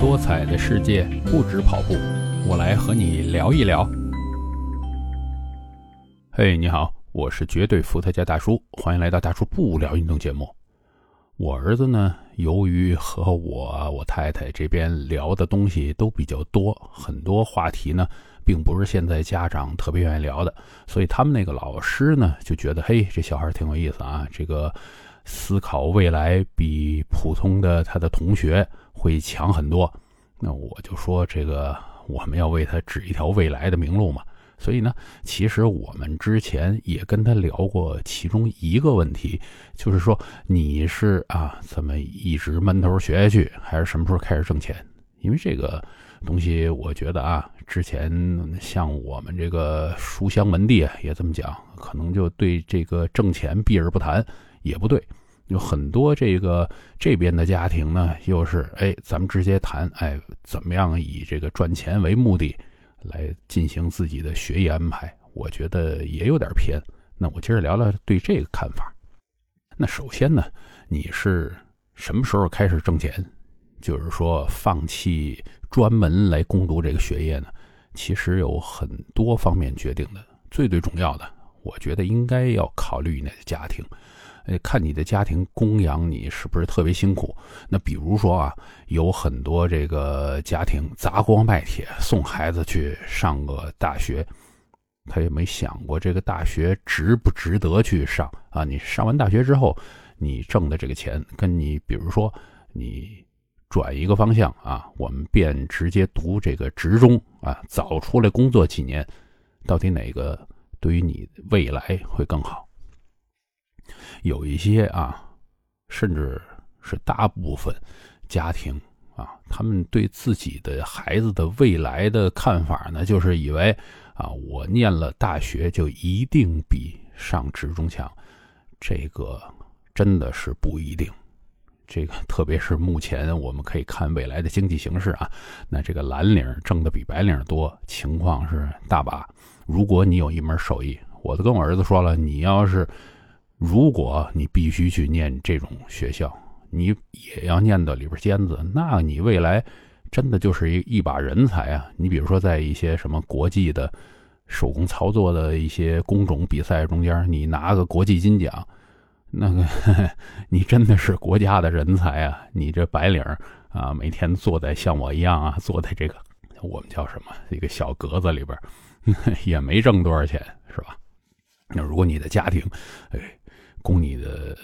多彩的世界不止跑步，我来和你聊一聊。嘿，你好，我是绝对伏特加大叔，欢迎来到大叔不聊运动节目。我儿子呢，由于和我我太太这边聊的东西都比较多，很多话题呢，并不是现在家长特别愿意聊的，所以他们那个老师呢，就觉得嘿，这小孩挺有意思啊，这个思考未来比普通的他的同学会强很多。那我就说，这个我们要为他指一条未来的明路嘛。所以呢，其实我们之前也跟他聊过其中一个问题，就是说你是啊怎么一直闷头学下去，还是什么时候开始挣钱？因为这个东西，我觉得啊，之前像我们这个书香门第啊也这么讲，可能就对这个挣钱避而不谈也不对。有很多这个这边的家庭呢，又是哎，咱们直接谈哎，怎么样以这个赚钱为目的。来进行自己的学业安排，我觉得也有点偏。那我接着聊聊对这个看法。那首先呢，你是什么时候开始挣钱？就是说放弃专门来攻读这个学业呢？其实有很多方面决定的。最最重要的，我觉得应该要考虑你的家庭。哎，看你的家庭供养你是不是特别辛苦？那比如说啊，有很多这个家庭砸锅卖铁送孩子去上个大学，他也没想过这个大学值不值得去上啊？你上完大学之后，你挣的这个钱，跟你比如说你转一个方向啊，我们便直接读这个职中啊，早出来工作几年，到底哪个对于你未来会更好？有一些啊，甚至是大部分家庭啊，他们对自己的孩子的未来的看法呢，就是以为啊，我念了大学就一定比上职中强，这个真的是不一定。这个特别是目前我们可以看未来的经济形势啊，那这个蓝领挣的比白领多，情况是大把。如果你有一门手艺，我都跟我儿子说了，你要是。如果你必须去念这种学校，你也要念到里边尖子，那你未来真的就是一一把人才啊！你比如说，在一些什么国际的手工操作的一些工种比赛中间，你拿个国际金奖，那个 你真的是国家的人才啊！你这白领啊，每天坐在像我一样啊，坐在这个我们叫什么一个小格子里边，也没挣多少钱，是吧？那如果你的家庭，哎。供你的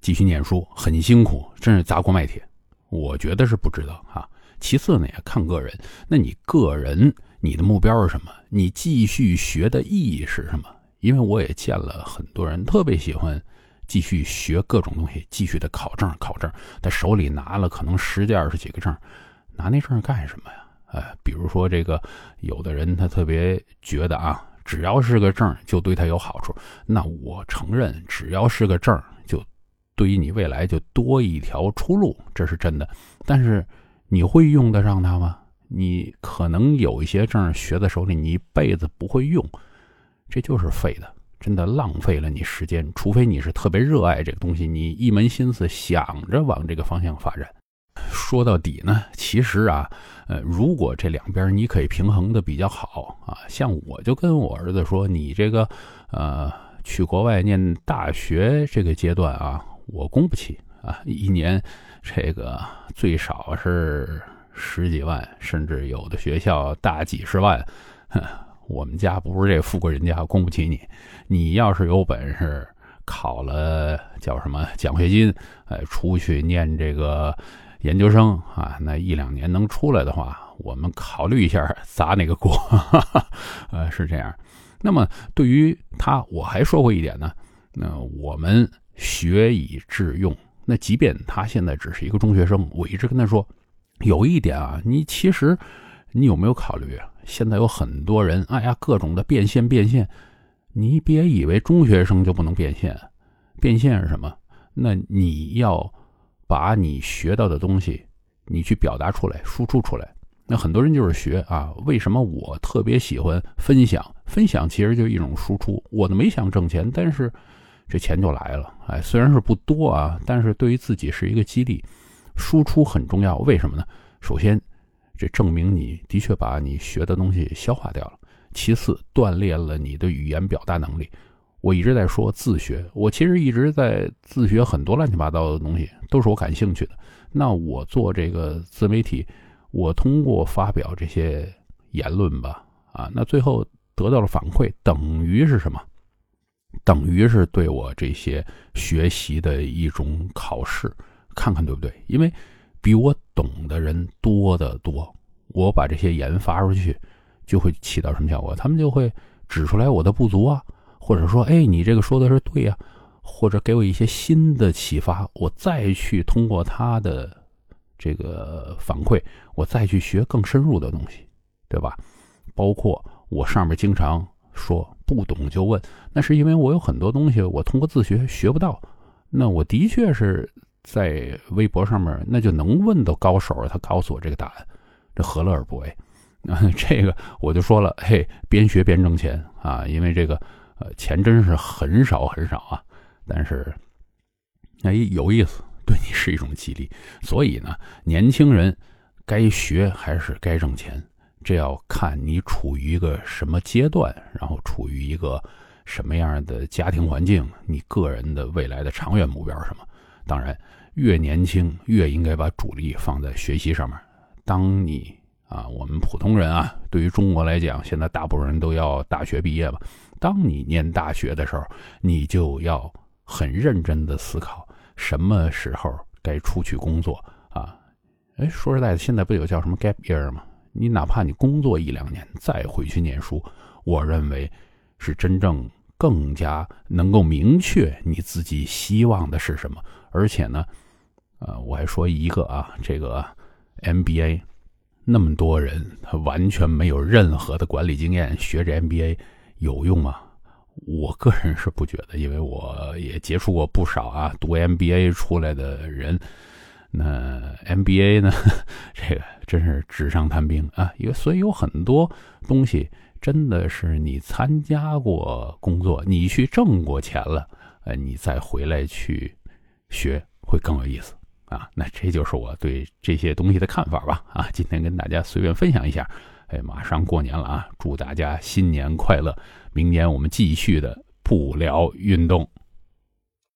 继续念书很辛苦，真是砸锅卖铁，我觉得是不值得啊。其次呢，也看个人，那你个人你的目标是什么？你继续学的意义是什么？因为我也见了很多人特别喜欢继续学各种东西，继续的考证考证，他手里拿了可能十几二十几个证，拿那证干什么呀？哎，比如说这个，有的人他特别觉得啊。只要是个证就对他有好处。那我承认，只要是个证就对于你未来就多一条出路，这是真的。但是你会用得上它吗？你可能有一些证学在手里，你一辈子不会用，这就是废的，真的浪费了你时间。除非你是特别热爱这个东西，你一门心思想着往这个方向发展。说到底呢，其实啊，呃，如果这两边你可以平衡的比较好啊，像我就跟我儿子说，你这个呃去国外念大学这个阶段啊，我供不起啊，一年这个最少是十几万，甚至有的学校大几十万，我们家不是这富贵人家，供不起你。你要是有本事考了叫什么奖学金，哎，出去念这个。研究生啊，那一两年能出来的话，我们考虑一下砸哪个锅，呃，是这样。那么对于他，我还说过一点呢。那我们学以致用。那即便他现在只是一个中学生，我一直跟他说，有一点啊，你其实你有没有考虑？现在有很多人，哎呀，各种的变现变现，你别以为中学生就不能变现。变现是什么？那你要。把你学到的东西，你去表达出来，输出出来。那很多人就是学啊。为什么我特别喜欢分享？分享其实就是一种输出。我都没想挣钱，但是这钱就来了。哎，虽然是不多啊，但是对于自己是一个激励。输出很重要。为什么呢？首先，这证明你的确把你学的东西消化掉了；其次，锻炼了你的语言表达能力。我一直在说自学，我其实一直在自学很多乱七八糟的东西，都是我感兴趣的。那我做这个自媒体，我通过发表这些言论吧，啊，那最后得到了反馈，等于是什么？等于是对我这些学习的一种考试，看看对不对？因为比我懂的人多得多，我把这些言发出去，就会起到什么效果？他们就会指出来我的不足啊。或者说，哎，你这个说的是对呀，或者给我一些新的启发，我再去通过他的这个反馈，我再去学更深入的东西，对吧？包括我上面经常说不懂就问，那是因为我有很多东西我通过自学学不到，那我的确是在微博上面那就能问到高手，他告诉我这个答案，这何乐而不为？那 这个我就说了，嘿，边学边挣钱啊，因为这个。呃，钱真是很少很少啊，但是，哎，有意思，对你是一种激励。所以呢，年轻人该学还是该挣钱，这要看你处于一个什么阶段，然后处于一个什么样的家庭环境，你个人的未来的长远目标是什么。当然，越年轻越应该把主力放在学习上面。当你啊，我们普通人啊，对于中国来讲，现在大部分人都要大学毕业吧。当你念大学的时候，你就要很认真的思考什么时候该出去工作啊！哎，说实在的，现在不有叫什么 gap year 吗？你哪怕你工作一两年再回去念书，我认为是真正更加能够明确你自己希望的是什么。而且呢，呃，我还说一个啊，这个 MBA，那么多人他完全没有任何的管理经验，学这 MBA。有用吗？我个人是不觉得，因为我也接触过不少啊，读 MBA 出来的人。那 MBA 呢，这个真是纸上谈兵啊。因为所以有很多东西真的是你参加过工作，你去挣过钱了，呃，你再回来去学会更有意思啊。那这就是我对这些东西的看法吧。啊，今天跟大家随便分享一下。哎，马上过年了啊！祝大家新年快乐！明年我们继续的不聊运动。